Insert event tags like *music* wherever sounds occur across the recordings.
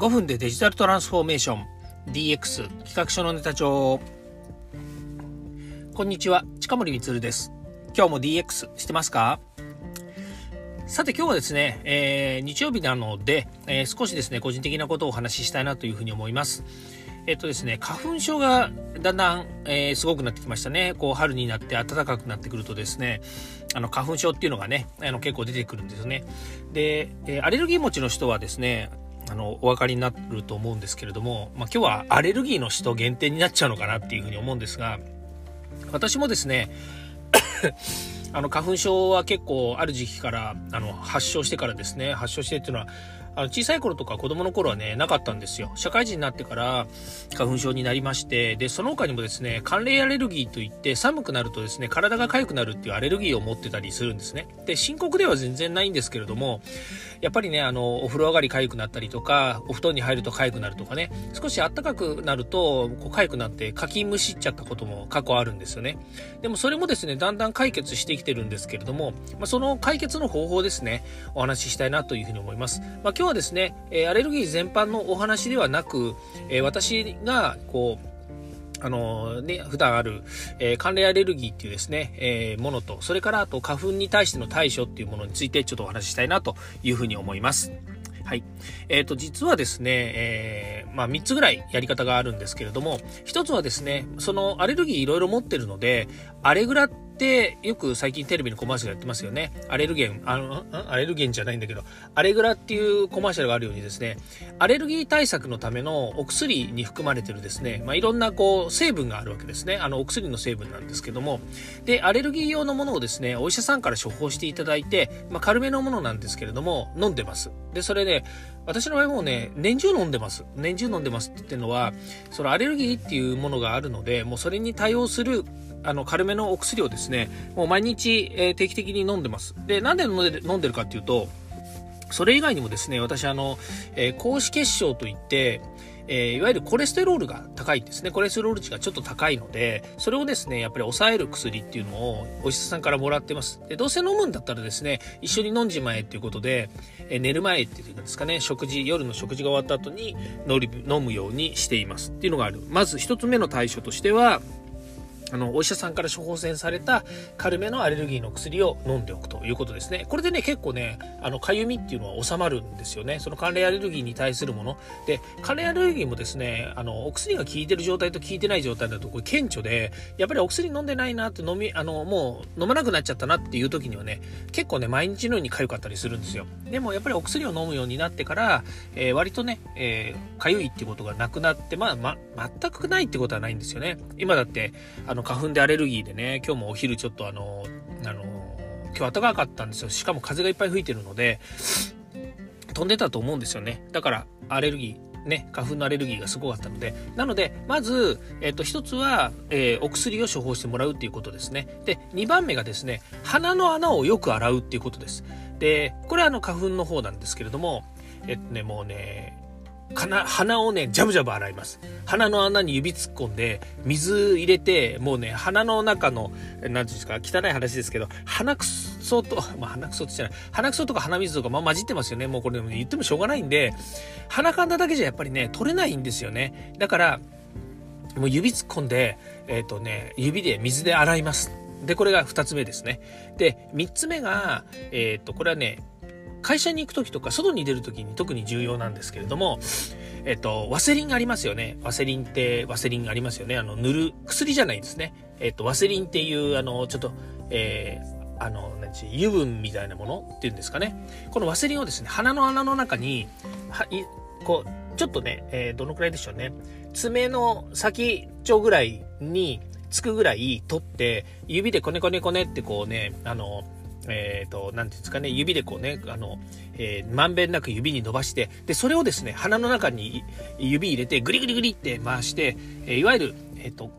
5分でデジタルトランスフォーメーション。DX 企画書のネタ帳。こんにちは近森光です。今日も DX してますか？さて今日はですね、えー、日曜日なので、えー、少しですね個人的なことをお話ししたいなというふうに思います。えっとですね、花粉症がだんだん、えー、すごくなってきましたね。こう春になって暖かくなってくるとですね、あの花粉症っていうのがね、あの結構出てくるんですよね。で、えー、アレルギー持ちの人はですね、あのお分かりになると思うんですけれども、まあ、今日はアレルギーの人限定になっちゃうのかなっていうふうに思うんですが私もですね *coughs* あの花粉症は結構ある時期からあの発症してからですね発症してっていうのはあの小さい頃とか子供の頃はねなかったんですよ。社会人になってから花粉症になりましてでその他にもですね寒冷アレルギーといって寒くなるとですね体が痒くなるっていうアレルギーを持ってたりするんですね。で深刻では全然ないんですけれどもやっぱりねあのお風呂上がり痒くなったりとかお布団に入ると痒くなるとかね少し暖かくなるとこう痒くなってかきむしっちゃったことも過去あるんですよね。でもそれもですねだんだん解決してきてるんですけれども、まあ、その解決の方法ですねお話ししたいなというふうに思います、まあ今日はですね、えアレルギー全般のお話ではなく、え私がこうあのね、普段ある、えー、寒冷アレルギーっていうですね、えー、ものと、それからあと花粉に対しての対処っていうものについてちょっとお話ししたいなというふうに思います。はい。えっ、ー、と、実はですね、えー、まあ、3つぐらいやり方があるんですけれども、1つはですね、そのアレルギーいろいろ持ってるので、アレグラってよく最近テレビのコマーシャルやってますよね。アレルゲン、あの、アレルゲンじゃないんだけど、アレグラっていうコマーシャルがあるようにですね、アレルギー対策のためのお薬に含まれてるですね、まあ、いろんなこう成分があるわけですね。あのお薬の成分なんですけども、で、アレルギー用のものをですね、お医者さんから処方していただいて、まあ、軽めのものなんですけれども、飲んでます。で、それで、私の場合もうね、年中飲んでます。年中飲んでますって言ってるのは、そのアレルギーっていうものがあるので、もうそれに対応するあの軽めのお薬をですねねもう毎日、えー、定期的に飲んでますでなんで飲んで飲んでるかっていうとそれ以外にもですね私あの、えー、高脂血症といってえー、いわゆるコレステロールが高いんですね。コレステロール値がちょっと高いので、それをですね、やっぱり抑える薬っていうのをお医者さんからもらってます。で、どうせ飲むんだったらですね、一緒に飲んじまえっていうことで、えー、寝る前っていうんですかね、食事、夜の食事が終わった後に飲むようにしていますっていうのがある。まず一つ目の対処としては、あの、お医者さんから処方箋された軽めのアレルギーの薬を飲んでおくということですね。これでね、結構ね、あの、かゆみっていうのは収まるんですよね。その寒冷アレルギーに対するもの。で、寒冷アレルギーもですね、あの、お薬が効いてる状態と効いてない状態だと、これ顕著で、やっぱりお薬飲んでないなって飲み、あの、もう飲まなくなっちゃったなっていう時にはね、結構ね、毎日のように痒かったりするんですよ。でもやっぱりお薬を飲むようになってから、えー、割とね、えー、痒いっていうことがなくなって、まあ、ま、全くないってことはないんですよね。今だって、あの、花粉でアレルギーでね、今日もお昼ちょっとあの、あの、今日暖かかったんですよ。しかも風がいっぱい吹いてるので、飛んでたと思うんですよね。だから、アレルギー、ね、花粉のアレルギーがすごかったので、なので、まず、えっ、と、一つは、えー、お薬を処方してもらうっていうことですね。で、2番目がですね、鼻の穴をよく洗うっていうことです。で、これはあの、花粉の方なんですけれども、えっとね、もうね、鼻をね、ジャブジャブ洗います。鼻の穴に指突っ込んで、水入れて、もうね、鼻の中の、何て言うんですか、汚い話ですけど、鼻くそと、まあ鼻くそって言ったら、鼻くそとか鼻水とか、まあ混じってますよね。もうこれでも言ってもしょうがないんで、鼻かんだだけじゃやっぱりね、取れないんですよね。だから、もう指突っ込んで、えっ、ー、とね、指で水で洗います。で、これが2つ目ですね。で、3つ目が、えっ、ー、と、これはね、会社に行く時とか外に出る時に特に重要なんですけれども、えっと、ワセリンありますよね。ワセリンってワセリンありますよね。あの、塗る薬じゃないですね。えっと、ワセリンっていう、あの、ちょっと、えー、あの、何油分みたいなものっていうんですかね。このワセリンをですね、鼻の穴の中に、はいこう、ちょっとね、えー、どのくらいでしょうね。爪の先っちょぐらいにつくぐらい取って、指でコネコネコネってこうね、あの、えっ、ー、と、なんていうんですかね、指でこうね、あの、えー、まんべんなく指に伸ばして、で、それをですね、鼻の中に指入れて、グリグリグリって回して、えー、いわゆる、えっ、と、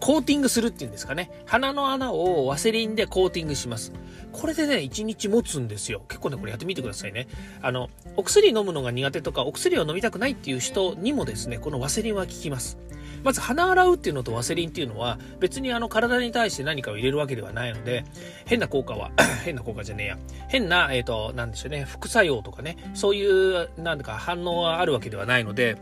コーティングするっていうんですかね。鼻の穴をワセリンでコーティングします。これでね、1日持つんですよ。結構ね、これやってみてくださいね。あの、お薬飲むのが苦手とか、お薬を飲みたくないっていう人にもですね、このワセリンは効きます。まず鼻洗うっていうのとワセリンっていうのは別にあの体に対して何かを入れるわけではないので、変な効果は、*clears throat* 変な効果じゃねえや。変な、えっ、ー、と、なんでしょうね、副作用とかね、そういう、なんだか反応はあるわけではないので、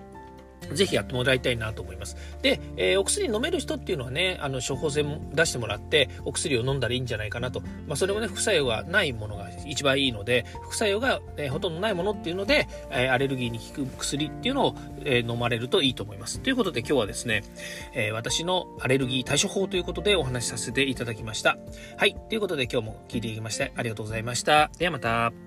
ぜひやってもらいたいなと思います。で、えー、お薬飲める人っていうのはね、あの、処方箋出してもらって、お薬を飲んだらいいんじゃないかなと。まあ、それもね、副作用がないものが一番いいので、副作用が、えー、ほとんどないものっていうので、えー、アレルギーに効く薬っていうのを、え飲まれるといいと思います。ということで今日はですね、え私のアレルギー対処法ということでお話しさせていただきました。はい。ということで今日も聞いていきましてありがとうございました。ではまた。